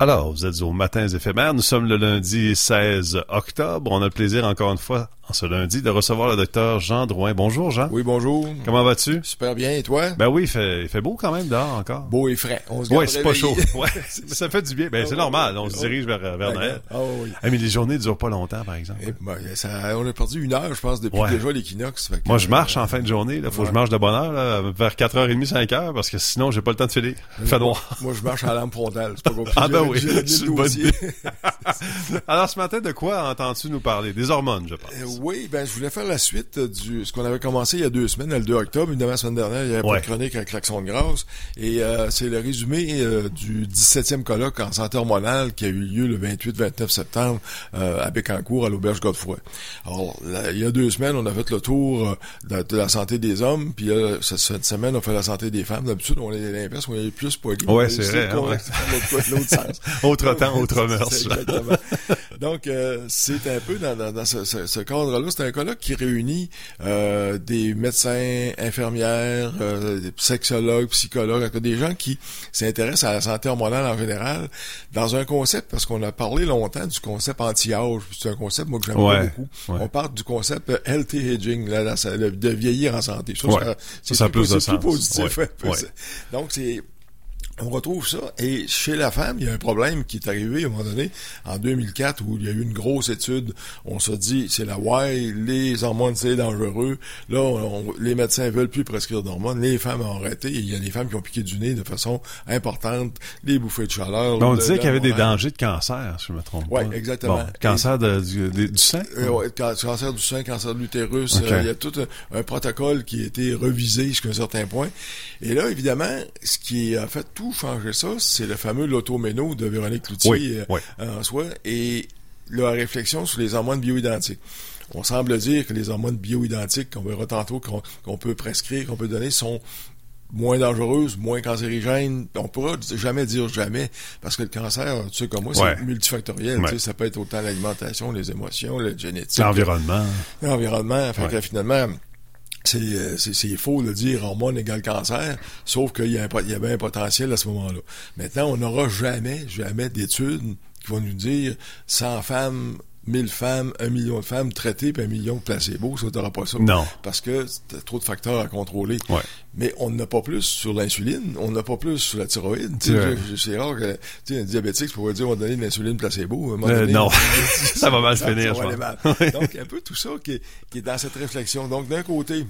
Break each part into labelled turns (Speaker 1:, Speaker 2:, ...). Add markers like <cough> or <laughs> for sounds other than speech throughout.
Speaker 1: Alors, vous êtes aux Matins éphémères. Nous sommes le lundi 16 octobre. On a le plaisir, encore une fois, en ce lundi, de recevoir le docteur Jean Drouin. Bonjour, Jean.
Speaker 2: Oui, bonjour.
Speaker 1: Comment vas-tu?
Speaker 2: Super bien. Et toi?
Speaker 1: Ben oui, il fait, il fait beau quand même dehors encore.
Speaker 2: Beau et frais. On se
Speaker 1: Ouais, c'est pas chaud. Ouais, ça fait du bien. Ben, c'est normal. On se
Speaker 2: oui.
Speaker 1: dirige vers, vers Noël.
Speaker 2: Ah oui.
Speaker 1: Ah, mais les journées durent pas longtemps, par exemple.
Speaker 2: Et, ben, ça- on a perdu une heure, je pense, depuis
Speaker 1: Ouais.
Speaker 2: déjà l'équinoxe.
Speaker 1: Moi, je
Speaker 2: euh,
Speaker 1: marche en fin de journée. Là, faut que je marche de bonne heure, là, vers 4h30, 5h, parce que sinon, j'ai pas le temps de filer. Il fait noir.
Speaker 2: Moi, je marche à la lampe frontale. C'est pas <laughs> compliqué.
Speaker 1: Ah ben oui, c'est une bonne idée. <laughs> Alors, ce matin, de quoi entends-tu nous parler? Des hormones, je pense.
Speaker 2: Oui, ben je voulais faire la suite euh, du ce qu'on avait commencé il y a deux semaines, le 2 octobre. Évidemment, la semaine dernière, il y avait pas
Speaker 1: Ouais.
Speaker 2: de chronique avec Klaxon de grâce. Et euh, c'est le résumé euh, du 17e colloque en santé hormonale qui a eu lieu le 28-29 septembre euh, à Bécancourt, à l'Auberge Godefroy. Alors, là, il y a deux semaines, on a fait le tour euh, de, de la santé des hommes, puis euh, cette, semaine, on fait la santé des femmes. D'habitude, on est l'inverse, on est plus poli.
Speaker 1: Ouais, c'est vrai, hein, ouais.
Speaker 2: l'autre- sens. <laughs>
Speaker 1: Autre temps, autre <laughs> mœurs.
Speaker 2: Donc, euh, c'est un peu dans, dans, dans ce, ce- ce cadre-là. C'est un colloque qui réunit euh, des médecins, infirmières, euh, des sexologues, psychologues, des gens qui s'intéressent à la santé hormonale en général, dans un concept, parce qu'on a parlé longtemps du concept anti-âge. C'est un concept, moi, que j'aime
Speaker 1: Ouais,
Speaker 2: beaucoup.
Speaker 1: ouais.
Speaker 2: On parle du concept euh, healthy aging, là, de vieillir en santé. Ça,
Speaker 1: Ouais.
Speaker 2: ça- c'est plus,
Speaker 1: plus de
Speaker 2: c'est plus
Speaker 1: sens.
Speaker 2: positif. Donc, c'est on retrouve ça. Et chez la femme, il y a un problème qui est arrivé à un moment donné, en 2004, où il y a eu une grosse étude. On se dit, c'est la Y, les hormones, c'est dangereux. Là, on- les médecins veulent plus prescrire d'hormones. Les femmes ont arrêté. Il y a des femmes qui ont piqué du nez de façon importante. Les bouffées de chaleur.
Speaker 1: Mais on disait qu'il y avait des dangers de cancer, si je me trompe
Speaker 2: Ouais,
Speaker 1: pas.
Speaker 2: exactement.
Speaker 1: Bon, cancer de- du, du- du sein?
Speaker 2: Euh, ouais, can- cancer du sein, cancer de l'utérus, euh, il y a tout un, un protocole qui a été revisé jusqu'à un certain point. Et là, évidemment, ce qui a fait tout changer ça, c'est le fameux Lotoméno de Véronique Cloutier
Speaker 1: Oui,
Speaker 2: euh,
Speaker 1: oui.
Speaker 2: en soi et la réflexion sur les hormones bioidentiques. On semble dire que les hormones bioidentiques, qu'on verra tantôt, qu'on peut prescrire, qu'on peut donner, sont moins dangereuses, moins cancérigènes. On pourra jamais dire jamais, parce que le cancer, tu sais comme moi, c'est multifactoriel.
Speaker 1: Ouais.
Speaker 2: Tu sais, ça peut être autant l'alimentation, les émotions, la génétique,
Speaker 1: L'environnement.
Speaker 2: l'environnement. Fait
Speaker 1: Ouais.
Speaker 2: que finalement, c'est, euh, c'est, faux de dire hormone égale cancer, sauf qu'il y, y avait un potentiel à ce moment-là. Maintenant, on n'aura jamais, jamais d'études qui vont nous dire 100 femmes, 1000 femmes, 1 million de femmes traitées, puis un million de placebo, ça t'aura pas ça.
Speaker 1: Non.
Speaker 2: Parce que t'as trop de facteurs à contrôler.
Speaker 1: Ouais.
Speaker 2: Mais on n'a pas plus sur l'insuline, on n'a pas plus sur la thyroïde.
Speaker 1: Ouais.
Speaker 2: C'est rare que tu sais, un diabétique pourrait dire on va donner de l'insuline placebo. Un
Speaker 1: Euh,
Speaker 2: donné,
Speaker 1: non.
Speaker 2: on- <laughs> <laughs>
Speaker 1: Ça va mal
Speaker 2: ça-
Speaker 1: finir, je pense.
Speaker 2: mal. Donc, un peu tout ça qui est, qui est dans cette réflexion. Donc, d'un côté,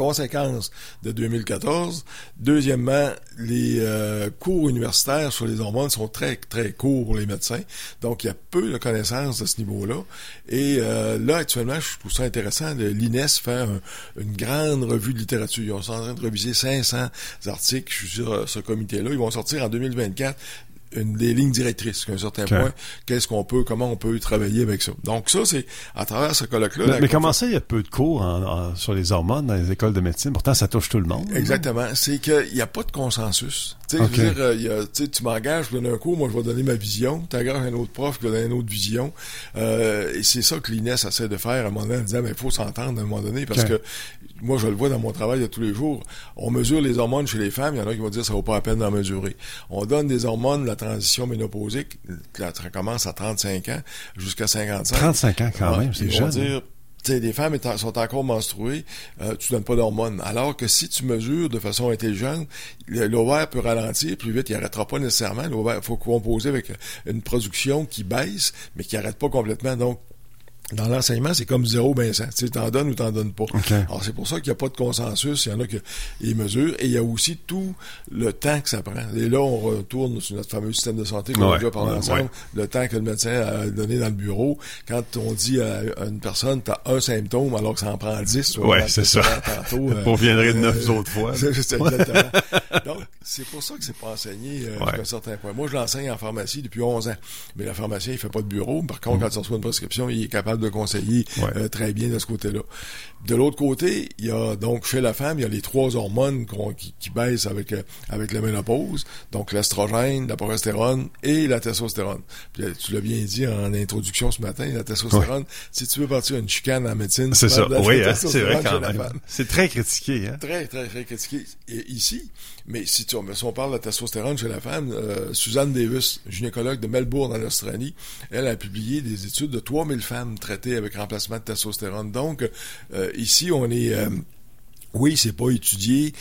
Speaker 2: conséquence de 2014. Deuxièmement, les euh, cours universitaires sur les hormones sont très, très courts pour les médecins. Donc, il y a peu de connaissances à ce niveau-là. Et euh, là, actuellement, je trouve ça intéressant, de l'INES fait un- une grande revue de littérature. Ils sont en train de reviser 500 articles. Sur ce comité-là. Ils vont sortir en 2024 une des lignes directrices qu'à un certain point, qu'est-ce qu'on peut, comment on peut travailler avec ça. Donc ça, c'est à travers ce colloque-là.
Speaker 1: Mais, comment ça, il y a peu de cours en- en- sur les hormones dans les écoles de médecine? Pourtant, ça touche tout le monde.
Speaker 2: Exactement. C'est qu'il n'y a pas de consensus. Tu sais,
Speaker 1: Ok.
Speaker 2: je veux dire, euh, y a- tu m'engages, je donne un cours, moi je vais donner ma vision. Tu engages un autre prof qui va donner une autre vision. Euh, et c'est ça que l'INES essaie de faire à un moment donné en disant, mais il faut s'entendre à un moment donné parce que moi je le vois dans mon travail de tous les jours. On mesure les hormones chez les femmes, il y en a qui vont dire ça vaut pas la peine d'en mesurer. On donne des hormones, la transition ménopausique, ça commence à 35 ans jusqu'à 55.
Speaker 1: 35 ans quand même, c'est jeune.
Speaker 2: dire, les femmes étant- sont encore menstruées, euh, tu donnes pas d'hormones. Alors que si tu mesures de façon intelligente, l'ovaire peut ralentir plus vite, il arrêtera pas nécessairement. L'ovaire, faut composer avec une production qui baisse, mais qui arrête pas complètement. Donc, dans l'enseignement, c'est comme zéro ben cent. Tu sais, t'en donnes ou t'en donnes pas.
Speaker 1: OK.
Speaker 2: Alors, c'est pour ça qu'il n'y a pas de consensus. Il y en a qui les mesurent. Et il y a aussi tout le temps que ça prend. Et là, on retourne sur notre fameux système de santé qu'on
Speaker 1: Ouais,
Speaker 2: a déjà parlé
Speaker 1: ouais,
Speaker 2: ensemble.
Speaker 1: ouais.
Speaker 2: Le temps que le médecin a donné dans le bureau. Quand on dit à une personne, t'as un symptôme, alors que ça en prend dix. dans <laughs> <laughs>
Speaker 1: c'est ça.
Speaker 2: Tantôt, euh,
Speaker 1: On viendrait de neuf
Speaker 2: euh,
Speaker 1: autres fois.
Speaker 2: c'est exactement. <laughs> Donc, c'est pour ça que c'est pas enseigné euh,
Speaker 1: Ouais.
Speaker 2: jusqu'à un certain point. Moi, je l'enseigne en pharmacie depuis 11 ans. Mais le pharmacien, il fait pas de bureau. Par contre, quand il reçoit une prescription, il est capable de conseiller
Speaker 1: Mm. Ouais.
Speaker 2: euh, très bien de ce côté-là. De l'autre côté, il y a donc chez la femme, il y a les trois hormones qu'on- qui, qui baissent avec euh, avec la ménopause, donc l'estrogène, la progestérone et la testostérone. Puis euh, tu l'as bien dit en introduction ce matin, la testostérone, si tu veux partir une chicane en médecine,
Speaker 1: C'est ça. Oui, hein, c'est vrai quand même. C'est très critiqué, hein?
Speaker 2: très, très, très critiqué et- ici. Mais si tu, on, si on parle de testostérone chez la femme, euh, Suzanne Davis, gynécologue de Melbourne en Australie, elle a publié des études de 3000 femmes traitées avec remplacement de testostérone. Donc, euh, ici, on est... Euh, oui, c'est pas étudié.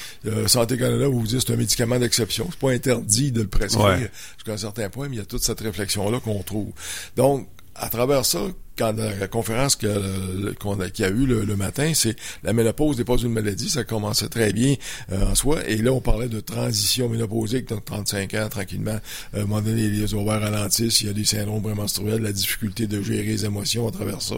Speaker 2: Santé Canada vous dire c'est un médicament d'exception. C'est pas interdit de le prescrire jusqu'à un certain point, mais il y a toute cette réflexion-là qu'on trouve. Donc, à travers ça, quand la conférence qu'il y a eu le, matin, c'est la ménopause n'est pas une maladie, ça commençait très bien euh, en soi. Et là, on parlait de transition ménopausique, donc 35 ans, tranquillement. Euh, à un moment donné, les ovaires ralentissent, il y a des syndromes prémenstruels, la difficulté de gérer les émotions à travers ça.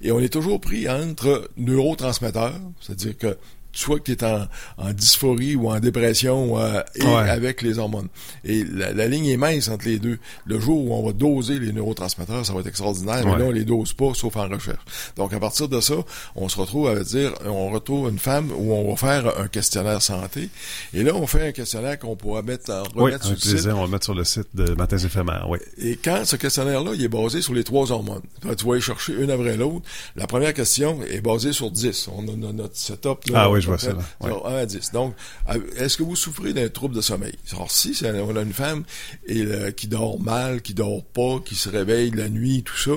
Speaker 2: Et on est toujours pris entre neurotransmetteurs, c'est-à-dire que soit que tu es en, en, dysphorie ou en dépression euh, et avec les hormones. Et la, ligne est mince entre les deux. Le jour où on va doser les neurotransmetteurs, ça va être extraordinaire, mais là, on les dose pas, sauf en recherche. Donc, à partir de ça, on se retrouve à dire, on retrouve une femme où on va faire un questionnaire santé. Et là, on fait un questionnaire qu'on pourra mettre en remettre
Speaker 1: sur le site. on va mettre sur le site de Matins éphémères, oui.
Speaker 2: Et quand ce questionnaire-là, il est basé sur les trois hormones. Tu vas y chercher une après l'autre. La première question est basée sur 10. On a notre setup.
Speaker 1: ah oui, je vois ça.
Speaker 2: 1 à 10. Donc, est-ce que vous souffrez d'un trouble de sommeil? Alors, si on a une femme et, qui dort mal, qui dort pas, qui se réveille la nuit, tout ça,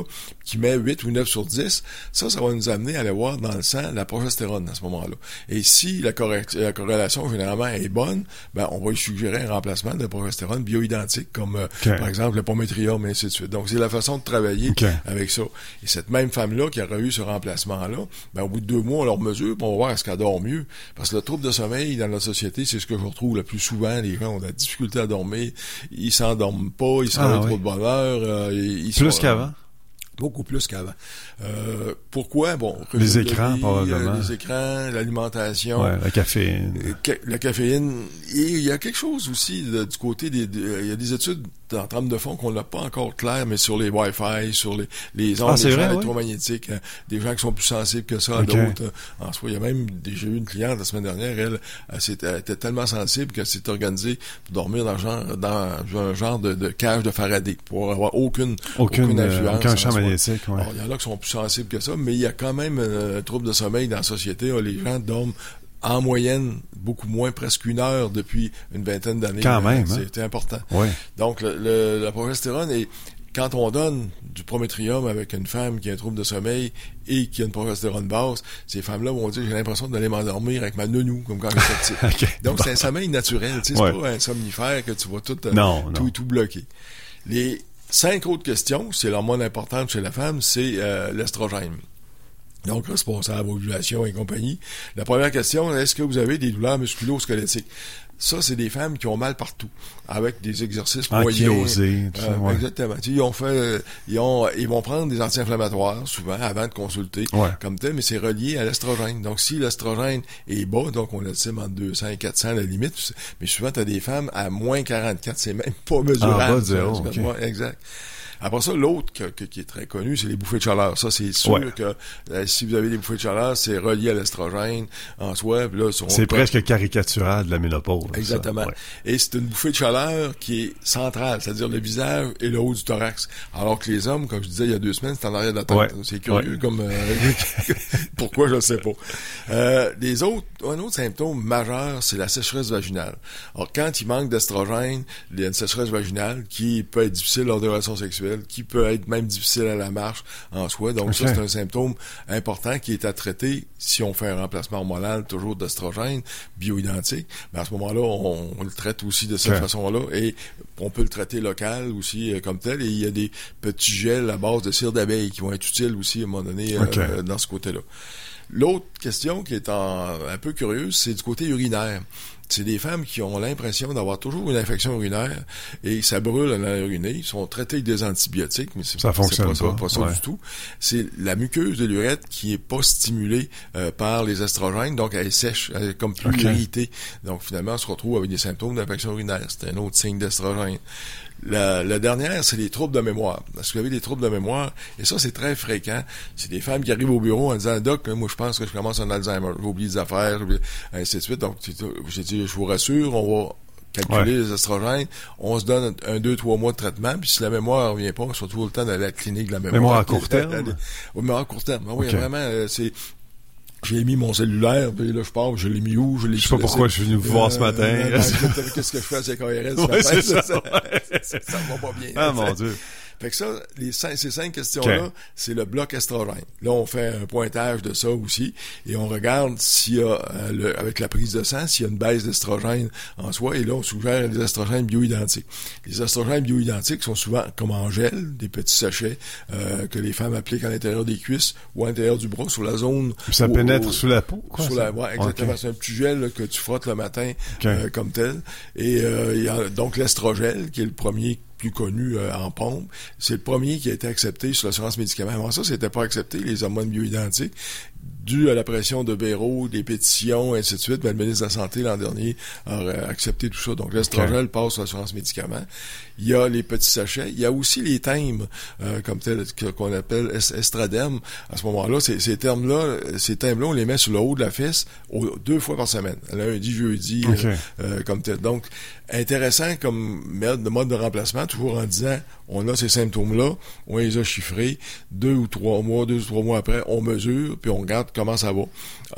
Speaker 2: qui met 8 ou 9 sur 10, ça, ça va nous amener à aller voir dans le sang la progestérone à ce moment-là. Et si la, la, corrélation généralement est bonne, ben, on va lui suggérer un remplacement de progestérone bioidentique, comme euh, par exemple le pométrium, et ainsi de suite. Donc, c'est la façon de travailler avec ça. Et cette même femme-là qui aurait eu ce remplacement-là, ben, au bout de deux mois, on leur mesure, pour voir est-ce qu'elle dort mieux. Parce que le trouble de sommeil dans la société, c'est ce que je retrouve le plus souvent. Les gens ont de la difficulté à dormir, ils s'endorment pas, ils se ah, trop de bonheur. Euh, ils
Speaker 1: plus qu'avant
Speaker 2: beaucoup plus qu'avant. Euh, pourquoi? Bon,
Speaker 1: les écrans, probablement.
Speaker 2: Les écrans, l'alimentation.
Speaker 1: Ouais, la caféine.
Speaker 2: la caféine. Et il y a quelque chose aussi du côté des... il y a des études en trame de fond qu'on n'a pas encore clair, mais sur les Wi-Fi, sur les, les ondes ah, électromagnétiques, hein, des gens qui sont plus sensibles que ça à d'autres. Euh, en soi, il y a même j'ai eu une cliente la semaine dernière, elle, elle, était tellement sensible qu'elle s'est organisée pour dormir dans, genre, dans un genre de, de cage de Faraday, pour avoir aucune, aucune, euh, influence.
Speaker 1: aucun champ magnétique.
Speaker 2: Ouais. il y en a qui sont plus sensibles que ça, mais il y a quand même euh, un trouble de sommeil dans la société. Les gens dorment en moyenne beaucoup moins, presque une heure depuis une vingtaine d'années.
Speaker 1: Quand même.
Speaker 2: Hein? C'était important. Donc, le, la progestérone est quand on donne du prométrium avec une femme qui a un trouble de sommeil et qui a une progestérone basse, ces femmes-là vont dire j'ai l'impression d'aller m'endormir avec ma nounou, comme quand j'étais <laughs> petit. Donc c'est un sommeil naturel, tu sais, c'est pas un somnifère que tu vas tout, euh, tout, tout bloquer. Les cinq autres questions, c'est l'hormone importante chez la femme, c'est euh, l'estrogène donc responsable ovulation et compagnie. La première question, est-ce que vous avez des douleurs musculo-squelettiques? Ça, c'est des femmes qui ont mal partout, avec des exercices moyens.
Speaker 1: euh,
Speaker 2: Exactement. ils ont fait, ils ont, ils vont prendre des anti-inflammatoires souvent avant de consulter, comme tel, mais c'est relié à l'estrogène. Donc, si l'estrogène est bas, donc on estime entre 200 et 400 à la limite, mais souvent tu as des femmes à moins 44, c'est même pas mesurable.
Speaker 1: Ah,
Speaker 2: exact. Après ça, l'autre qui est très connu, c'est les bouffées de chaleur. Ça, c'est sûr que euh, si vous avez des bouffées de chaleur, c'est relié à l'estrogène en soi.
Speaker 1: C'est presque caricatural de la ménopause.
Speaker 2: Exactement. Et c'est une bouffée de chaleur qui est centrale, c'est-à-dire le visage et le haut du thorax. Alors que les hommes, comme je disais il y a deux semaines, c'est en arrière de la tête. C'est curieux comme... Euh, <laughs> <laughs> pourquoi, je ne sais pas. Euh, les autres, un autre symptôme majeur, c'est la sécheresse vaginale. Alors, quand il manque d'estrogène, il y a une sécheresse vaginale qui peut être difficile lors des relations sexuelles qui peut être même difficile à la marche en soi. Donc ça, c'est un symptôme important qui est à traiter si on fait un remplacement hormonal toujours d'estrogène bioidentique. Mais à ce moment-là, on, le traite aussi de cette façon-là et on peut le traiter local aussi euh, comme tel. Et il y a des petits gels à base de cire d'abeille qui vont être utiles aussi à un moment donné euh, dans ce côté-là. L'autre question qui est un peu curieuse, c'est du côté urinaire c'est des femmes qui ont l'impression d'avoir toujours une infection urinaire et ça brûle à l'air uriné. Ils sont traités avec des antibiotiques, mais
Speaker 1: ça fonctionne pas,
Speaker 2: pas, ça du tout. C'est la muqueuse de l'urètre qui est pas stimulée euh, par les estrogènes, donc elle est sèche, elle est comme plus irritée. Donc finalement, on se retrouve avec des symptômes d'infection urinaire. C'est un autre signe d'estrogène. La, dernière, c'est les troubles de mémoire. Parce que vous avez des troubles de mémoire, et ça, c'est très fréquent. C'est des femmes qui arrivent au bureau en disant, Doc, moi, je pense que je commence un Alzheimer. J'ai oublié des affaires, ainsi de suite. Donc, j'ai dit, je vous rassure, on va calculer les estrogènes, on se donne un, deux, trois mois de traitement, puis si la mémoire ne revient pas, surtout le temps d'aller à la clinique de la mémoire.
Speaker 1: Mémoire à court <laughs> terme?
Speaker 2: mémoire à court terme. Oui, vraiment, euh, c'est j'ai mis mon cellulaire, puis là, je pars, je l'ai mis où, je l'ai
Speaker 1: Je sais pas pourquoi je suis venu vous voir ce matin.
Speaker 2: Euh, Qu'est-ce que je fais <laughs> à CKRS
Speaker 1: ça,
Speaker 2: ça va pas bien.
Speaker 1: Ah, mon Dieu.
Speaker 2: Fait que ça, les cinq, ces cinq questions-là, c'est le bloc estrogène. Là, on fait un pointage de ça aussi et on regarde s'il y a, euh, le- avec la prise de sang, s'il y a une baisse d'estrogène en soi. Et là, on suggère des estrogènes bioidentiques. Les estrogènes bioidentiques sont souvent comme en gel, des petits sachets euh, que les femmes appliquent à l'intérieur des cuisses ou à l'intérieur du bras sur la zone.
Speaker 1: Ça
Speaker 2: où-
Speaker 1: pénètre
Speaker 2: où-
Speaker 1: sous la peau, quoi? ça?
Speaker 2: la, ouais, exactement. C'est un petit gel là, que tu frottes le matin euh, comme tel. Et euh, il y a donc l'estrogel, qui est le premier plus connu euh, en pompe. C'est le premier qui a été accepté sur l'assurance médicaments. Avant ça, c'était pas accepté, les hormones bioidentiques. Dû à la pression de Béraud, des pétitions, et ainsi de suite, ben, le ministre de la Santé l'an dernier a euh, accepté tout ça. Donc l'estrogel passe sur l'assurance médicaments. Il y a les petits sachets. Il y a aussi les thèmes, euh, comme tel qu'on appelle est- estradème. À ce moment-là, ces, ces termes-là, ces thèmes-là, on les met sur le haut de la fesse au- deux fois par semaine. Lundi, jeudi, euh, euh, comme tel. Donc, intéressant comme mode de, remplacement, toujours en disant, on a ces symptômes-là, on les a chiffrés, deux ou trois mois, deux ou trois mois après, on mesure, puis on comment ça va.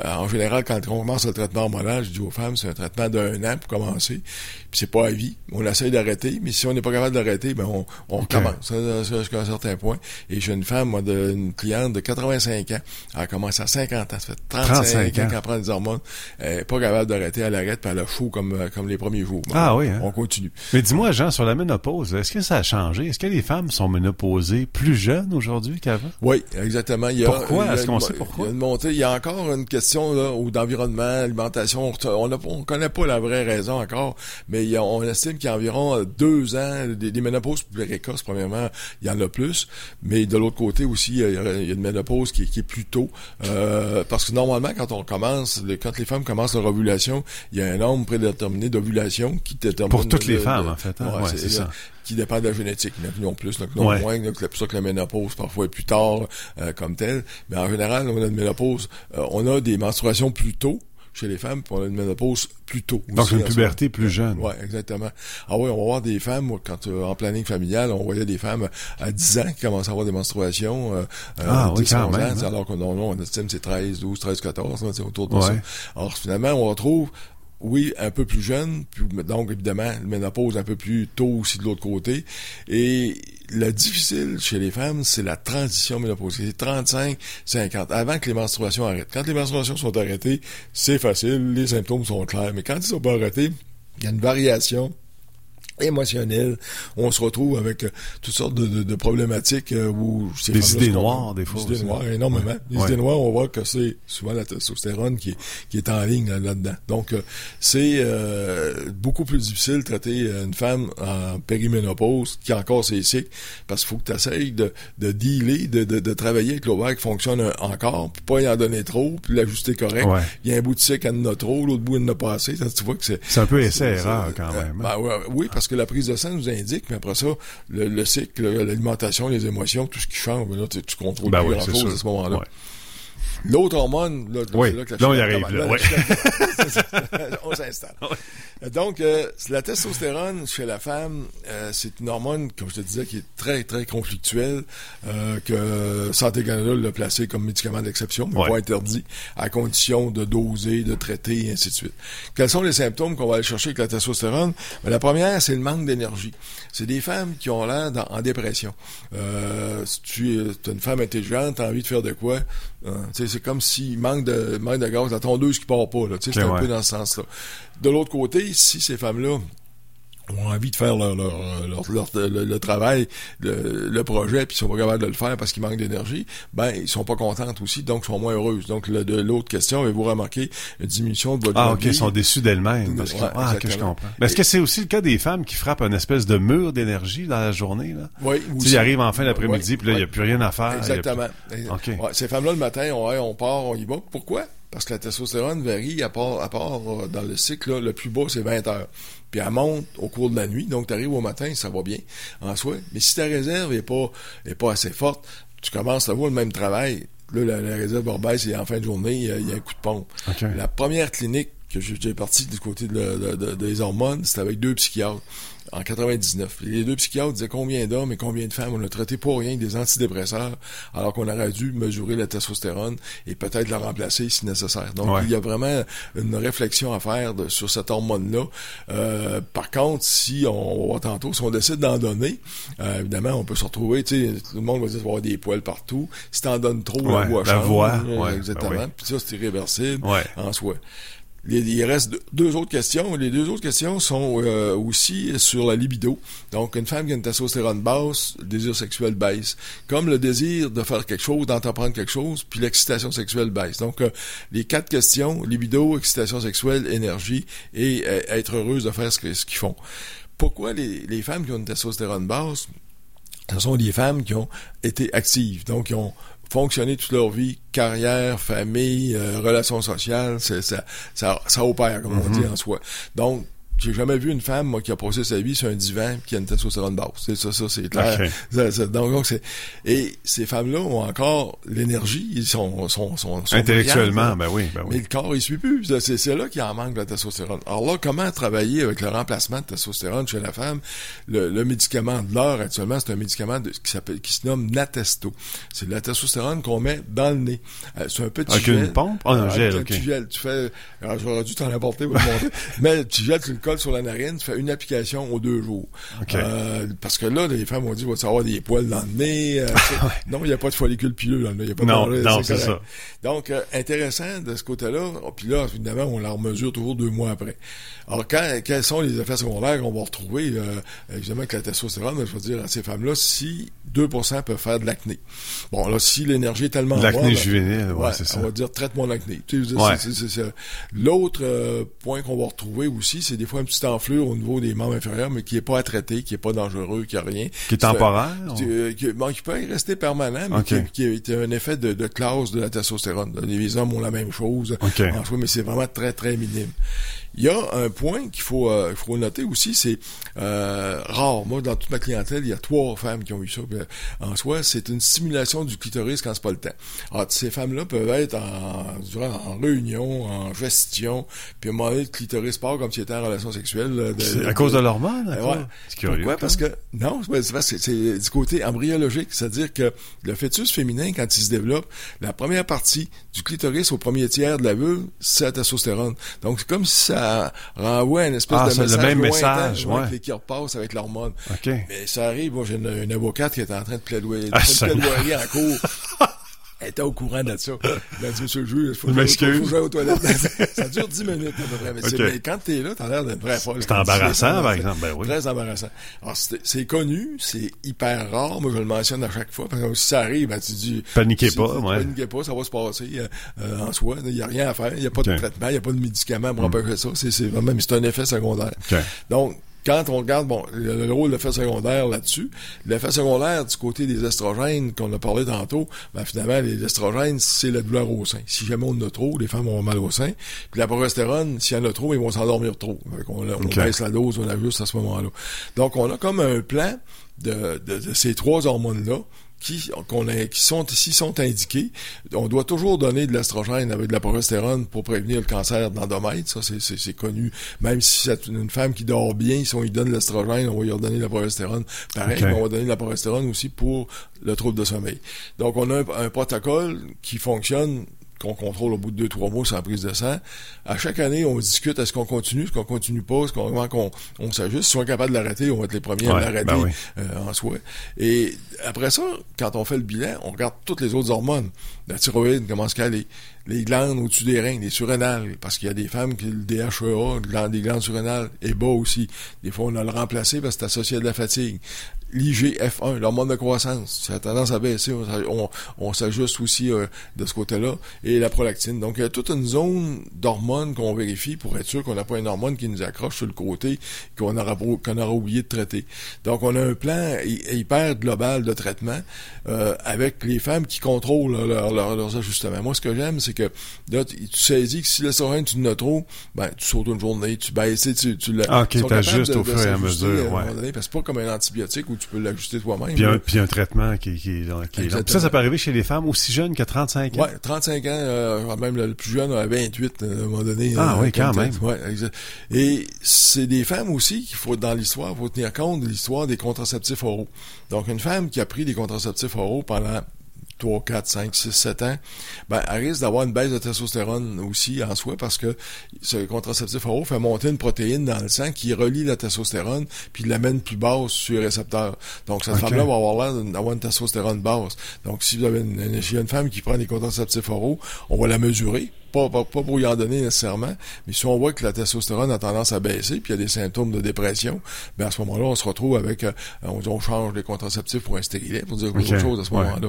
Speaker 2: Euh, en général, quand on commence le traitement hormonal, je dis aux femmes, c'est un traitement d'un an pour commencer, puis c'est pas à vie. On essaye d'arrêter, mais si on n'est pas capable d'arrêter, ben on, on ça, jusqu'à un certain point. Et j'ai une femme, moi, de, une cliente de 85 ans, elle a commencé à 50 ans, ça fait 35,
Speaker 1: 35
Speaker 2: ans qu'elle prend des hormones, elle est pas capable d'arrêter, elle arrête, puis elle a chaud comme, euh, comme les premiers jours.
Speaker 1: Ah oui, hein?
Speaker 2: On continue.
Speaker 1: Mais dis-moi, Jean, sur la ménopause, est-ce que ça a changé? Est-ce que les femmes sont ménopausées plus jeunes aujourd'hui qu'avant?
Speaker 2: Oui, exactement. Il y a,
Speaker 1: Pourquoi? Est-ce qu'on sait pourquoi?
Speaker 2: Il y a une Il y a encore une question là, ou d'environnement, alimentation. On ne on connaît pas la vraie raison encore, mais il y a- on estime qu'il y a environ euh, deux ans, des, des ménopauses précoces, premièrement, il y en a plus. Mais de l'autre côté aussi, il y a, il y a une ménopause qui, qui est plus tôt. Euh, parce que normalement, quand on commence, le- quand les femmes commencent leur ovulation, il y a un nombre prédéterminé d'ovulation qui détermine...
Speaker 1: Pour toutes les
Speaker 2: le-
Speaker 1: femmes,
Speaker 2: le-
Speaker 1: en fait, hein?
Speaker 2: Ouais,
Speaker 1: Ouais, c'est ça.
Speaker 2: Qui dépend de la génétique, mais non plus, donc non
Speaker 1: Ouais.
Speaker 2: moins, donc c'est pour ça que la ménopause parfois est plus tard euh, comme telle. Mais en général, on a une ménopause, euh, on a des menstruations plus tôt chez les femmes, puis on a une ménopause plus tôt.
Speaker 1: Donc
Speaker 2: aussi,
Speaker 1: une
Speaker 2: en
Speaker 1: puberté plus jeune.
Speaker 2: Ouais, exactement. Ah oui, on va voir des femmes, quand euh, en planning familial, on voyait des femmes à 10 ans qui commençaient à avoir des menstruations. Euh,
Speaker 1: Ah
Speaker 2: euh,
Speaker 1: oui,
Speaker 2: 10,
Speaker 1: quand
Speaker 2: 11 ans,
Speaker 1: hein.
Speaker 2: alors que non, non, on estime c'est 13, 12, 13, 14, là, c'est autour de
Speaker 1: Ouais.
Speaker 2: ça. Alors finalement, on retrouve oui, un peu plus jeune, donc évidemment, le ménopause un peu plus tôt aussi de l'autre côté. Et le difficile chez les femmes, c'est la transition ménopause. C'est 35, 50, avant que les menstruations arrêtent. Quand les menstruations sont arrêtées, c'est facile, les symptômes sont clairs. Mais quand ils sont pas arrêtés, il y a une variation émotionnelle. On se retrouve avec euh, toutes sortes de, de- de problématiques euh, où ces
Speaker 1: Des idées noires, des fois
Speaker 2: Des idées noires, énormément. Des
Speaker 1: Ouais.
Speaker 2: idées noires, on voit que c'est souvent la testostérone qui est, qui est en ligne là- là-dedans. Donc, euh, c'est euh, beaucoup plus difficile de traiter une femme en périménopause qui a encore ses cycles parce qu'il faut que tu essayes de, de dealer, de, de, de travailler avec l'ovaire qui fonctionne encore, puis pas y en donner trop, puis l'ajuster correct.
Speaker 1: Ouais.
Speaker 2: Il y a un bout de cycle, elle en a trop, l'autre bout, elle en a pas assez. Ça, tu vois que c'est...
Speaker 1: C'est un peu essai
Speaker 2: c'est-
Speaker 1: erreur
Speaker 2: c'est-
Speaker 1: quand même. hein.
Speaker 2: ben, ouais, oui, parce que la prise de sang nous indique, mais après ça, le, le cycle, l'alimentation, les émotions, tout ce qui change, là, tu, tu contrôles
Speaker 1: Ben
Speaker 2: plus
Speaker 1: oui,
Speaker 2: grand
Speaker 1: c'est
Speaker 2: chose
Speaker 1: sûr.
Speaker 2: à ce moment-là.
Speaker 1: Ouais.
Speaker 2: L'autre hormone, là,
Speaker 1: Oui,
Speaker 2: c'est là que la
Speaker 1: là, on y
Speaker 2: chicane
Speaker 1: arrive, là, ouais. <laughs> <laughs>
Speaker 2: on s'installe. Donc, euh, la testostérone chez la femme, euh, c'est une hormone, comme je te disais, qui est très, très conflictuelle, euh, que Santé Canada l'a placé comme médicament d'exception, mais
Speaker 1: Ouais.
Speaker 2: pas interdit, à condition de doser, de traiter, et ainsi de suite. Quels sont les symptômes qu'on va aller chercher avec la testostérone? Ben, la première, c'est le manque d'énergie. C'est des femmes qui ont l'air en dépression. Euh, si tu es une femme intelligente, t'as envie de faire de quoi? Tu c'est comme s'il manque de, manque de gaz, la tondeuse qui part pas. Là, tu sais, c'est un
Speaker 1: ouais.
Speaker 2: peu dans ce sens-là. De l'autre côté, si ces femmes-là ont envie de faire leur, leur, leur- leur- le, le travail, le, le projet, puis ils sont pas capables de le faire parce qu'ils manquent d'énergie, ben ils sont pas contentes aussi, donc sont moins heureuses. Donc le- de l'autre question, avez-vous remarqué une diminution de votre
Speaker 1: Ah, ok, ils sont déçus d'elles-mêmes. parce qu'ils-
Speaker 2: Ouais,
Speaker 1: ah, que je comprends. Mais est-ce que c'est aussi le cas des femmes qui frappent un espèce de mur d'énergie dans la journée, là?
Speaker 2: Oui,
Speaker 1: ils arrivent en fin d'après-midi, puis là, il n'y a plus rien à faire.
Speaker 2: Exactement.
Speaker 1: OK.
Speaker 2: Ouais, ces femmes-là, le matin, on, on part, on y va. Pourquoi? Parce que la testostérone varie à part, à part euh, dans le cycle, là, le plus bas, c'est 20 heures. Puis elle monte au cours de la nuit, donc tu arrives au matin, ça va bien en soi. Mais si ta réserve est pas, est pas assez forte, tu commences à voir le même travail. Là, la, la réserve va baisse et en fin de journée, il y, a, il y a un coup de pompe. La première clinique que j'ai parti du côté de, des hormones, c'était avec deux psychiatres en 99. Les deux psychiatres disaient combien d'hommes et combien de femmes on a traité pour rien des antidépresseurs, alors qu'on aurait dû mesurer la testostérone et peut-être la remplacer si nécessaire. Donc, il y a vraiment une réflexion à faire sur cette hormone-là. Euh, par contre, si on, va tantôt, si on décide d'en donner, euh, évidemment, on peut se retrouver, tu sais, tout le monde va dire avoir des poils partout. Si t'en donnes trop, la voix
Speaker 1: change. La voix,
Speaker 2: ouais, exactement. Ben Puis ça, c'est irréversible en soi. Il reste deux autres questions. Les deux autres questions sont euh, aussi sur la libido. Donc, une femme qui a une testostérone basse, le désir sexuel baisse. Comme le désir de faire quelque chose, d'entreprendre quelque chose, puis l'excitation sexuelle baisse. Donc, euh, les quatre questions, libido, excitation sexuelle, énergie et euh, être heureuse de faire ce qu'ils font. Pourquoi les, les femmes qui ont une testostérone basse, ce sont des femmes qui ont été actives, donc qui ont fonctionner toute leur vie, carrière, famille, euh, relations sociales, ça, ça, ça opère, comme on dit mm-hmm. en soi. Donc, j'ai jamais vu une femme, moi, qui a passé sa vie sur un divan qui a une testostérone basse. C'est ça, ça, c'est clair. donc, c'est, et ces femmes-là ont encore l'énergie, ils sont, sont, sont,
Speaker 1: Intellectuellement, ben oui, ben oui.
Speaker 2: Mais le corps, il suit plus. C'est, là qu'il en manque de la testostérone. Alors là, comment travailler avec le remplacement de testostérone chez la femme? Le, médicament de l'heure, actuellement, c'est un médicament qui s'appelle, qui se nomme Natesto. C'est la testostérone qu'on met dans le nez. Euh, c'est un petit
Speaker 1: avec une pompe? Ah, un gel,
Speaker 2: Tu fais, alors, j'aurais dû t'en apporter <laughs> le mais tu gèles, tu sur la narine, tu fais une application aux deux jours. Euh, parce que là, les femmes ont dit, va avoir des poils dans le nez. Euh, non, il n'y a pas de follicule pileux dans le nez. Y a pas
Speaker 1: non, de non, c'est ça.
Speaker 2: Donc, euh, intéressant de ce côté-là. Oh, puis là, évidemment, on la mesure toujours deux mois après. Alors, quand, quels sont les effets secondaires qu'on va retrouver, évidemment, avec la testostérone, je veux dire à ces femmes-là, si 2% peuvent faire de l'acné. Bon, là, si l'énergie est tellement
Speaker 1: L'acné juvénile, ouais, c'est ça.
Speaker 2: On va dire, traite mon acné. L'autre point qu'on va retrouver aussi, c'est des fois petite enflure au niveau des membres inférieurs, mais qui n'est pas à traiter, qui n'est pas dangereux, qui n'a rien.
Speaker 1: Qui est temporaire?
Speaker 2: qui, bon, qui, peut y rester permanent, mais qui, qui, est un effet de, de, classe de la testostérone. Les hommes ont la même chose. En mais c'est vraiment très, très minime. Il y a un point qu'il faut, euh, faut noter aussi, c'est euh, rare. Moi, dans toute ma clientèle, il y a trois femmes qui ont eu ça. en soi, c'est une stimulation du clitoris quand c'est pas le temps. Alors, ces femmes-là peuvent être en, en réunion, en gestion, puis à un moment donné, le clitoris part comme si c'était en relation sexuelle.
Speaker 1: C'est à cause de l'hormone?
Speaker 2: Ouais. C'est curieux. Pourquoi? Parce que, non, c'est du côté embryologique. C'est-à-dire que le fœtus féminin, quand il se développe, la première partie du clitoris au premier tiers de la vulve, c'est la testostérone. Donc, c'est comme si ça renvoie un espèce
Speaker 1: ah,
Speaker 2: de message.
Speaker 1: le même message, ouais.
Speaker 2: qui repasse avec l'hormone.
Speaker 1: Okay.
Speaker 2: Mais ça arrive, moi, j'ai une, avocate qui est en train de plaidoyer, ah, de plaidoyer en cours. <laughs> Était au courant de ça. Elle a dit, monsieur le juge, il faut, faut jouer aux toilettes. <laughs> ça dure dix minutes à peu près. Mais, okay. mais quand t'es là, t'as l'air d'être folle.
Speaker 1: C'est embarrassant, par exemple. Ben oui.
Speaker 2: Très embarrassant. Alors, c'est connu, c'est hyper rare. Moi, je le mentionne à chaque fois. Parce que si ça arrive, ben, tu dis...
Speaker 1: Paniquez pas, ouais.
Speaker 2: Paniquez pas, ça va se passer euh, euh en soi. Il n'y a rien à faire. Il n'y a pas de traitement, il n'y a pas de médicament pour mm. empêcher ça. C'est vraiment, c'est un effet secondaire. Donc, quand on regarde, bon, le, rôle de l'effet secondaire là-dessus, l'effet secondaire du côté des estrogènes qu'on a parlé tantôt, ben finalement, les estrogènes, c'est la douleur au sein. Si jamais on en a trop, les femmes ont mal au sein. Puis la progestérone, s'il y en a trop, ils vont s'endormir trop. on, baisse la dose, on ajuste à ce moment-là. Donc, on a comme un plan de, de ces trois hormones-là qui, qu'on a, qui sont ici sont indiqués. On doit toujours donner de l'estrogène avec de la progestérone pour prévenir le cancer d'endomètre. Ça, c'est, c'est, connu. Même si c'est une femme qui dort bien, si on lui donne l'estrogène, on va lui redonner de la progestérone. Pareil, on va donner de la progestérone aussi pour le trouble de sommeil. Donc, on a un protocole qui fonctionne qu'on contrôle au bout de deux, trois mois sans prise de sang. À chaque année, on discute est-ce qu'on continue, est-ce qu'on continue pas, est-ce qu'on qu'on on s'ajuste. Si on est capable de l'arrêter, on va être les premiers à l'arrêter ben euh, en soi. Et après ça, quand on fait le bilan, on regarde toutes les autres hormones. La thyroïde commence à aller. Les glandes au-dessus des reins, les surrénales, parce qu'il y a des femmes qui le DHEA, des glandes surrénales, est bas aussi. Des fois, on a le remplacé parce que c'est associé à de la fatigue l'IGF-1, l'hormone de croissance, ça a tendance à baisser. On, s'ajuste aussi euh, de ce côté-là. Et la prolactine. Donc, il y a toute une zone d'hormones qu'on vérifie pour être sûr qu'on n'a pas une hormone qui nous accroche sur le côté qu'on aura, qu'on aura oublié de traiter. Donc, on a un plan hyper global de traitement euh, avec les femmes qui contrôlent leurs ajustements. Moi, ce que j'aime, c'est que là, tu tu saisis que si l'estrogène, tu en as trop, ben, tu sautes une journée, tu baisses, tu, tu, tu
Speaker 1: Ah, ok, t'ajustes au fur et à mesure, ouais.
Speaker 2: donné, parce que c'est pas comme un antibiotique où tu peux l'ajuster toi-même.
Speaker 1: Puis un, puis un traitement qui, qui, qui est long. Puis Ça, ça peut arriver chez les femmes aussi jeunes que 35 ans?
Speaker 2: Ouais, 35 ans, euh, même le, le plus jeune a 28 euh, à un moment donné.
Speaker 1: Ah
Speaker 2: euh,
Speaker 1: oui, quand même.
Speaker 2: Ouais, exact. Et c'est des femmes aussi qu'il faut, dans l'histoire, il faut tenir compte de l'histoire des contraceptifs oraux. Donc, une femme qui a pris des contraceptifs oraux pendant 3, 4, 5, 6, 7 ans, ben, elle risque d'avoir une baisse de testostérone aussi en soi parce que ce contraceptif oraux fait monter une protéine dans le sang qui relie la testostérone puis l'amène plus basse sur les récepteurs. Donc, cette femme-là va avoir l'air d'avoir une testostérone basse. Donc, si vous avez une, une, une femme qui prend des contraceptifs oraux, on va la mesurer. Pas, pas, pas pour y en donner nécessairement, mais si on voit que la testostérone a tendance à baisser, puis il y a des symptômes de dépression, ben à ce moment-là, on se retrouve avec, euh, on, dit, on change les contraceptifs pour un stérilet, pour dire autre chose à ce
Speaker 1: Ouais.
Speaker 2: moment-là.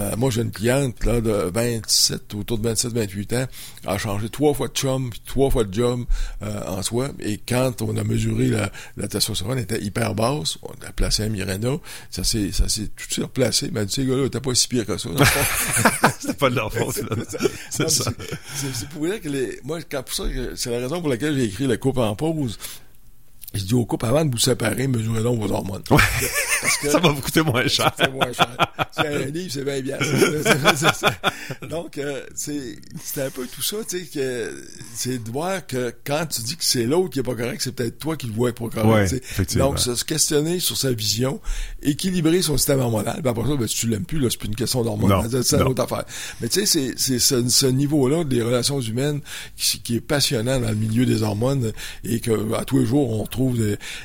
Speaker 2: Euh, moi, j'ai une cliente là de 27, autour de 27-28 ans, a changé trois fois de chum, puis trois fois de job euh, en soi, et quand on a mesuré la, la testostérone, elle était hyper basse, on a placé un Mirena, ça s'est ça s'est tout de suite replacé, mais dit, ces gars-là, t'es pas si pire que ça. <laughs>
Speaker 1: C'est pas de leur faute. là. <laughs> C'est ça.
Speaker 2: C'est pour dire que les, moi, quand, pour ça, c'est la raison pour laquelle j'ai écrit le couple en pause. Je dis au couple, avant de vous séparer, mesurez donc vos hormones.
Speaker 1: Ouais.
Speaker 2: Parce que <laughs>
Speaker 1: Ça va vous coûter moins cher.
Speaker 2: c'est moins cher. C'est un livre, c'est bien bien. <laughs> Donc, euh, c'est c'est un peu tout ça, tu sais, que c'est de voir que quand tu dis que c'est l'autre qui est pas correct, c'est peut-être toi qui le vois pas correct.
Speaker 1: Ouais.
Speaker 2: Donc, se questionner sur sa vision, équilibrer son système hormonal, ben après ça, ben, si tu l'aimes plus, là, c'est plus une question d'hormones.
Speaker 1: Non,
Speaker 2: C'est une autre affaire. Mais tu sais, c'est c'est ce, ce niveau-là des relations humaines qui, qui est passionnant dans le milieu des hormones et que à tous les jours on trouve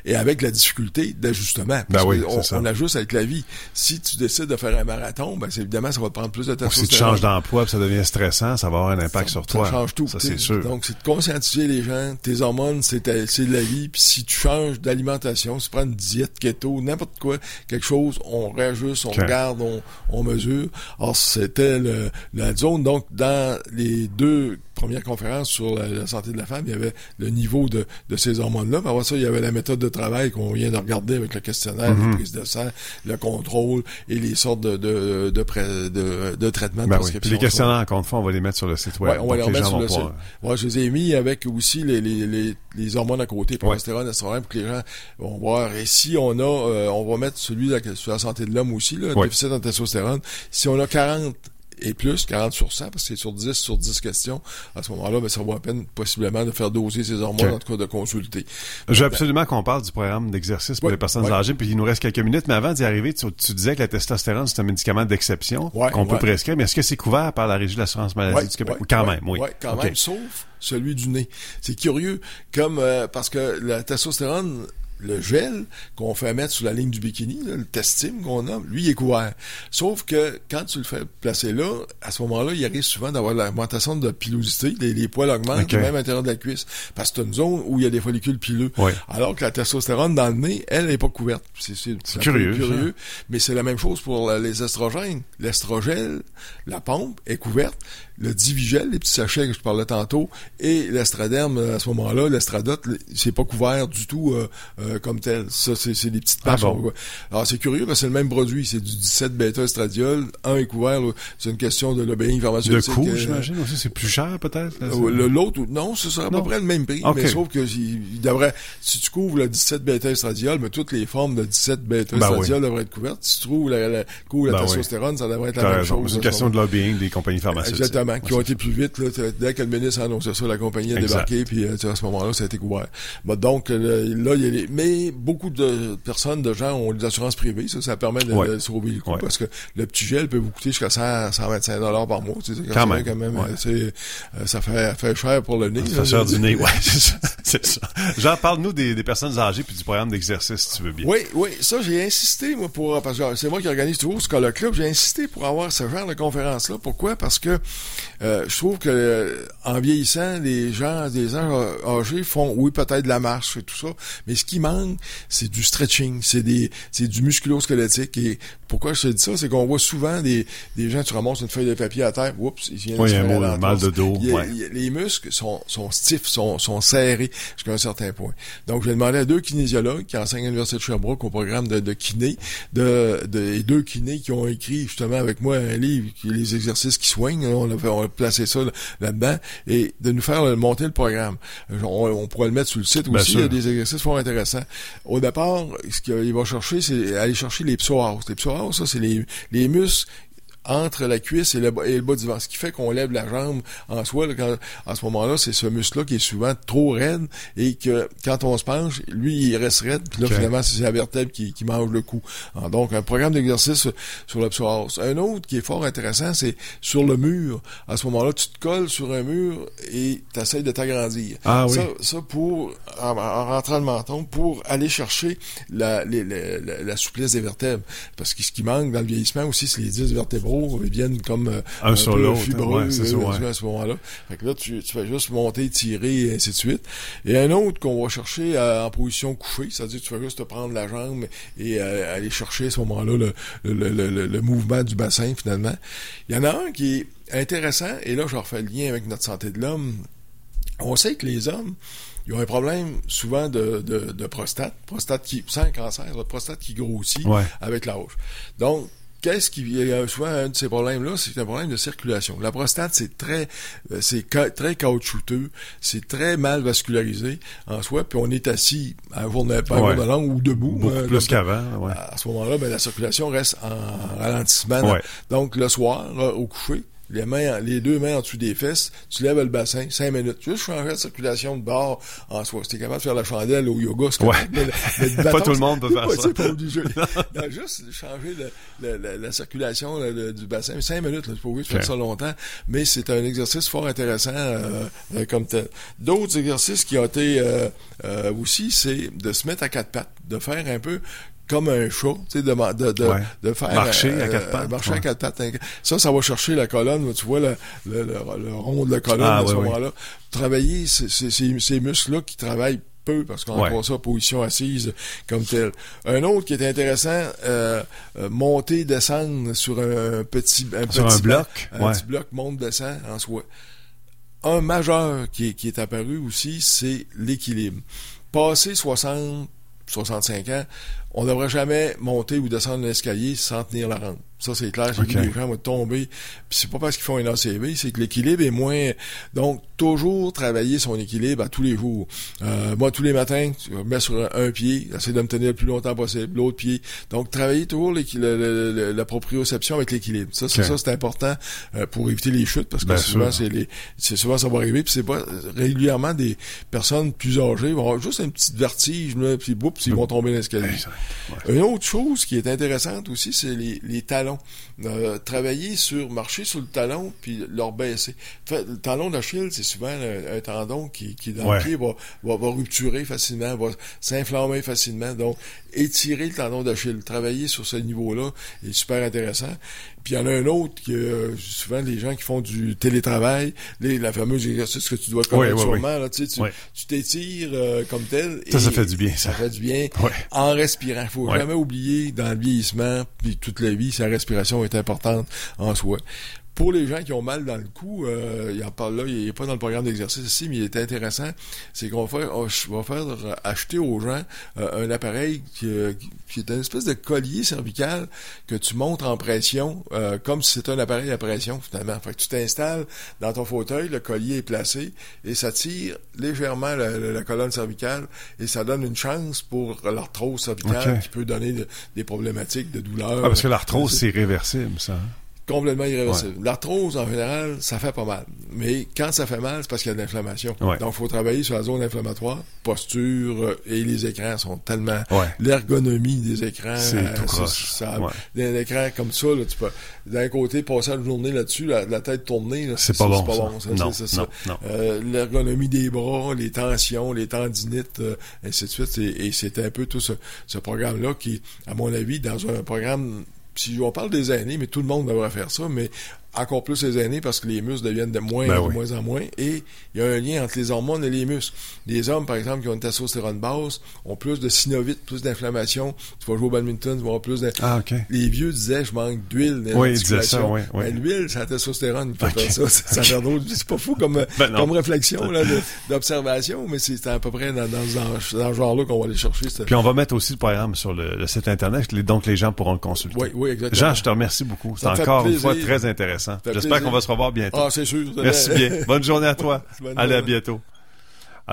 Speaker 2: et avec la difficulté d'ajustement.
Speaker 1: Ben oui,
Speaker 2: on,
Speaker 1: c'est ça.
Speaker 2: on ajuste avec la vie. Si tu décides de faire un marathon, ben c'est évidemment ça va te prendre plus de
Speaker 1: Ou si tu changes d'emploi, ça devient stressant, ça va avoir un impact sur toi.
Speaker 2: Ça change tout.
Speaker 1: Ça, c'est sûr.
Speaker 2: Donc, c'est de conscientiser les gens. Tes hormones, c'est de la vie. Puis si tu changes d'alimentation, si tu prends une diète keto, n'importe quoi, quelque chose, on réajuste, on regarde, on, on mesure. Alors, c'était la zone. Donc, dans les deux premières conférences sur la, la santé de la femme, il y avait le niveau de, de ces hormones-là. Après ça, il y avait la méthode de travail qu'on vient de regarder avec le questionnaire,
Speaker 1: Mhm.
Speaker 2: les prises de sang, le contrôle et les sortes de, de, de, pré- de, de traitements de
Speaker 1: Ben oui.
Speaker 2: prescription.
Speaker 1: Puis les questionnaires, encore une fois, on va les mettre sur le site web.
Speaker 2: Ouais, on va les remettre sur le site.
Speaker 1: pouvoir-
Speaker 2: Ouais, je les ai mis avec aussi les, les, les, les hormones à côté, progestérone, estrogène, pour que les gens vont voir. Et si on a, euh, on va mettre celui sur la santé de l'homme aussi, là,
Speaker 1: Ouais.
Speaker 2: déficit en testostérone. Si on a 40 et plus, 40 sur 100, parce que c'est sur 10 sur 10 questions, à ce moment-là, ben, ça vaut la peine possiblement de faire doser ces hormones, en tout cas de consulter.
Speaker 1: Je veux absolument qu'on parle du programme d'exercice pour les personnes âgées, puis il nous reste quelques minutes, mais avant d'y arriver, tu, tu disais que la testostérone, c'est un médicament d'exception
Speaker 2: Ouais,
Speaker 1: qu'on peut prescrire, mais est-ce que c'est couvert par la Régie de l'assurance maladie du Québec? quand même, oui.
Speaker 2: quand même, sauf celui du nez. C'est curieux, comme euh, parce que la testostérone, le gel qu'on fait mettre sur la ligne du bikini, là, le testime qu'on a, lui, il est couvert. Sauf que quand tu le fais placer là, à ce moment-là, il arrive souvent d'avoir l'augmentation de pilosité, les, les poils augmentent, même à l'intérieur de la cuisse, parce que c'est une zone où il y a des follicules pileux.
Speaker 1: Ouais.
Speaker 2: Alors que la testostérone dans le nez, elle n'est pas couverte. C'est
Speaker 1: curieux,
Speaker 2: curieux mais c'est la même chose pour la- les estrogènes. L'estrogel, la pompe est couverte. Le divigel, les petits sachets que je parlais tantôt, et l'estraderme, à ce moment-là, l'estradote, le- c'est pas couvert du tout euh, euh, comme tel. Ça, c'est c'est des petites
Speaker 1: Ah
Speaker 2: patchs.
Speaker 1: bon?
Speaker 2: Alors, c'est curieux parce que c'est le même produit. C'est du 17 bêta-estradiol. Un est couvert. C'est une question de lobbying
Speaker 1: De
Speaker 2: pharmaceutique.
Speaker 1: coût,
Speaker 2: euh,
Speaker 1: j'imagine aussi, c'est plus cher peut-être?
Speaker 2: euh, L'autre, non, ce sera à peu près le même prix,
Speaker 1: Ok.
Speaker 2: mais sauf que il, il devrait, si tu couvres le 17 bêta-estradiol, mais toutes les formes de 17 bêta-estradiol devraient être couvertes. Si tu trouves la, la, couvres la
Speaker 1: Ben oui.
Speaker 2: testostérone, ça devrait être la même
Speaker 1: raison.
Speaker 2: chose.
Speaker 1: C'est une question de lobbying des compagnies pharmaceutiques.
Speaker 2: Exactement, qui ont été plus vite. Là, dès que le ministre a annoncé ça, la compagnie a
Speaker 1: Exact.
Speaker 2: débarqué, puis euh, à ce moment-là, ça a été couvert. Donc, le- là, il y a les... Mais beaucoup de personnes, de gens ont des assurances privées. Ça, ça permet de,
Speaker 1: Ouais.
Speaker 2: de sauver le coup,
Speaker 1: Ouais.
Speaker 2: parce que le petit gel peut vous coûter jusqu'à 100, 125 dollars par mois. Tu sais, c'est
Speaker 1: Quand même, ouais.
Speaker 2: euh, euh, ça fait, fait cher pour le nez.
Speaker 1: Ça fait cher du nez, ouais, <laughs> c'est ça. Jean, parle-nous des, des personnes âgées puis du programme d'exercice, si tu veux bien.
Speaker 2: Oui, oui, ça, j'ai insisté, moi, pour, parce que c'est moi qui organise toujours ce colloque-là, j'ai insisté pour avoir ce genre de conférence-là. Pourquoi? Parce que, euh, je trouve que, euh, en vieillissant, les gens, des gens âgés font, oui, peut-être de la marche et tout ça, mais ce qui manque, c'est du stretching, c'est des, c'est du musculo-squelettique. Et pourquoi je te dis ça, c'est qu'on voit souvent des, des gens, tu ramasses une feuille de papier à terre, oups,
Speaker 1: ils viennent oui, un mal de dos.
Speaker 2: les muscles sont, sont stiffs, sont, sont serrés jusqu'à un certain point. Donc, j'ai demandé à deux kinésiologues qui enseignent à l'Université de Sherbrooke au programme de, de kiné, de, de, et deux kinés qui ont écrit justement avec moi un livre, qui les exercices qui soignent, on a, on a placé ça là-dedans, et de nous faire monter le programme. On, pourrait le mettre sur le site aussi, il y a des exercices fort intéressants. Au départ, ce qu'il va chercher, c'est aller chercher les psoas. Les psoas, ça, c'est les, les muscles entre la cuisse et le, bas, et le bas du ventre. Ce qui fait qu'on lève la jambe en soi. Là, quand, à ce moment-là, c'est ce muscle-là qui est souvent trop raide et que quand on se penche, lui, il reste raide. Puis là, finalement, c'est la vertèbre qui, qui mange le coup. Ah, donc, un programme d'exercice sur le psoas. Un autre qui est fort intéressant, c'est sur le mur. À ce moment-là, tu te colles sur un mur et tu essaies de t'agrandir.
Speaker 1: Ah, oui.
Speaker 2: ça, ça, pour, en, rentrant le menton, pour aller chercher la, la, la, souplesse des vertèbres. Parce que ce qui manque dans le vieillissement aussi, c'est les 10 vertébraux ils viennent comme euh,
Speaker 1: un, un peu fibreux
Speaker 2: ouais, ça, ouais. à ce moment-là. Fait que là, tu, tu fais juste monter, tirer, et ainsi de suite. Et un autre qu'on va chercher en position couchée, c'est-à-dire que tu vas juste te prendre la jambe et euh, aller chercher à ce moment-là le, le, le, le, mouvement du bassin, finalement. Il y en a un qui est intéressant, et là, je refais le lien avec notre santé de l'homme. On sait que les hommes, ils ont un problème souvent de, de, de prostate, prostate qui, sans cancer, prostate qui grossit avec l'âge. Donc, qu'est-ce qui souvent un de ces problèmes-là, c'est un problème de circulation. La prostate, c'est très, euh, c'est très caoutchouteux, c'est très mal vascularisé en soi, puis on est assis à journée, pas ouais. longue ou debout.
Speaker 1: Beaucoup euh, plus qu'avant. Ouais.
Speaker 2: À ce moment-là, ben, la circulation reste en ralentissement. Donc le soir, au coucher, les mains, les deux mains en dessous des fesses, tu lèves le bassin, cinq minutes. Juste changer la circulation de bord en soi? Si t'es capable de faire la chandelle au yoga,
Speaker 1: c'est ouais. <laughs> Pas tout le monde peut faire ça.
Speaker 2: Pas obligé. <laughs> non, juste changer le, le, la circulation du bassin. Cinq minutes, là, tu peux faire ça longtemps, mais c'est un exercice fort intéressant euh, euh, comme tel. D'autres exercices qui ont été euh, euh aussi, c'est de se mettre à quatre pattes, de faire un peu comme un chat, tu sais, de, de, de, de, faire...
Speaker 1: Marcher à quatre euh, pattes.
Speaker 2: Marcher à quatre pattes. Ça, ça va chercher la colonne, tu vois le, le, le, rond de la colonne ah, à ce moment-là. Travailler ces, ces, ces muscles-là qui travaillent peu parce qu'on ouais. ça position assise comme tel. Un autre qui est intéressant, euh, euh monter, descendre sur un petit, un
Speaker 1: sur
Speaker 2: petit
Speaker 1: un bloc,
Speaker 2: un petit bloc monte descend en soi. Un majeur qui est, qui est apparu aussi, c'est l'équilibre. Passer 60, 65 ans, on ne devrait jamais monter ou descendre l'escalier sans tenir la rampe. Ça, c'est clair. J'ai vu des gens vont tomber. Puis c'est pas parce qu'ils font un ACV, c'est que l'équilibre est moins... Donc, toujours travailler son équilibre à tous les jours. Euh, moi, tous les matins, je me mets sur un, pied, j'essaie de me tenir le plus longtemps possible, l'autre pied. Donc, travailler toujours la proprioception avec l'équilibre. Ça, c'est ça, c'est important euh, pour éviter les chutes, parce que souvent, c'est les, c'est souvent ça va arriver. Puis c'est pas régulièrement des personnes plus âgées vont avoir juste un petit vertige, là, puis boum, ils vont tomber dans Une autre chose qui est intéressante aussi, c'est les talons euh, travailler sur, marcher sur le talon, puis leur baisser. le talon d'Achille, c'est souvent un, tendon qui, qui dans le pied, va, va, va rupturer facilement, va s'inflammer facilement. Donc, étirer le tendon d'Achille, travailler sur ce niveau-là est super intéressant. Puis il y en a un autre que euh, souvent les gens qui font du télétravail, les, la fameuse exercice que tu dois connaître sûrement, là, tu tu t'étires euh, comme tel.
Speaker 1: Ça, ça fait du bien.
Speaker 2: Ça, fait du bien en respirant. faut jamais oublier dans le vieillissement, puis toute la vie, sa respiration est importante en soi pour les gens qui ont mal dans le cou, euh, il en parle là, il n'est pas dans le programme d'exercice ici, mais il est intéressant, c'est qu'on va faire, on va faire acheter aux gens euh, un appareil qui, euh, qui, est une espèce de collier cervical que tu montres en pression, euh, comme si c'était un appareil à pression finalement. Fait que tu t'installes dans ton fauteuil, le collier est placé et ça tire légèrement la, la, colonne cervicale et ça donne une chance pour l'arthrose cervicale qui peut donner des problématiques de douleur.
Speaker 1: Ah, parce que l'arthrose, c'est réversible, ça. Hein?
Speaker 2: Complètement irréversible. L'arthrose, en général, ça fait pas mal. Mais quand ça fait mal, c'est parce qu'il y a de l'inflammation. Donc, il faut travailler sur la zone inflammatoire, posture, euh, et les écrans sont tellement... L'ergonomie des écrans...
Speaker 1: C'est euh, tout croche.
Speaker 2: Ça, Un écran comme ça, là, tu peux d'un côté passer la journée là-dessus, la, tête tournée,
Speaker 1: c'est pas, bon,
Speaker 2: pas bon. Ça, euh, L'ergonomie des bras, les tensions, les tendinites, ainsi de suite. Et, et c'est un peu tout ce, ce programme-là qui, à mon avis, dans un programme si on parle des aînés, mais tout le monde devrait faire ça, mais encore plus les aînés parce que les muscles deviennent de moins
Speaker 1: Ben
Speaker 2: de
Speaker 1: oui.
Speaker 2: moins en moins. Et il y a un lien entre les hormones et les muscles. Les hommes, par exemple, qui ont une testostérone basse, ont plus de synovite, plus d'inflammation. Tu vas jouer au badminton, tu vas avoir plus de...
Speaker 1: Ah, OK.
Speaker 2: Les vieux disaient, je manque d'huile
Speaker 1: Oui, ils disaient ça, oui, oui.
Speaker 2: Ben, l'huile, c'est la testostérone fait
Speaker 1: Ok.
Speaker 2: faire ça. Ça a l'air drôle. C'est pas fou comme, <laughs>
Speaker 1: Ben
Speaker 2: comme réflexion là, d'observation, mais c'est à peu près dans, dans, ce- dans ce genre-là qu'on va aller chercher.
Speaker 1: Puis on va mettre aussi le programme sur le, le site Internet, donc les gens pourront le consulter.
Speaker 2: Oui, oui, exactement.
Speaker 1: Jean, je te remercie beaucoup. C'est
Speaker 2: Ça
Speaker 1: encore une fois très intéressant. J'espère qu'on va se revoir bientôt.
Speaker 2: Ah, c'est sûr.
Speaker 1: Merci bien. Bonne journée à toi. <laughs> Allez, à bientôt.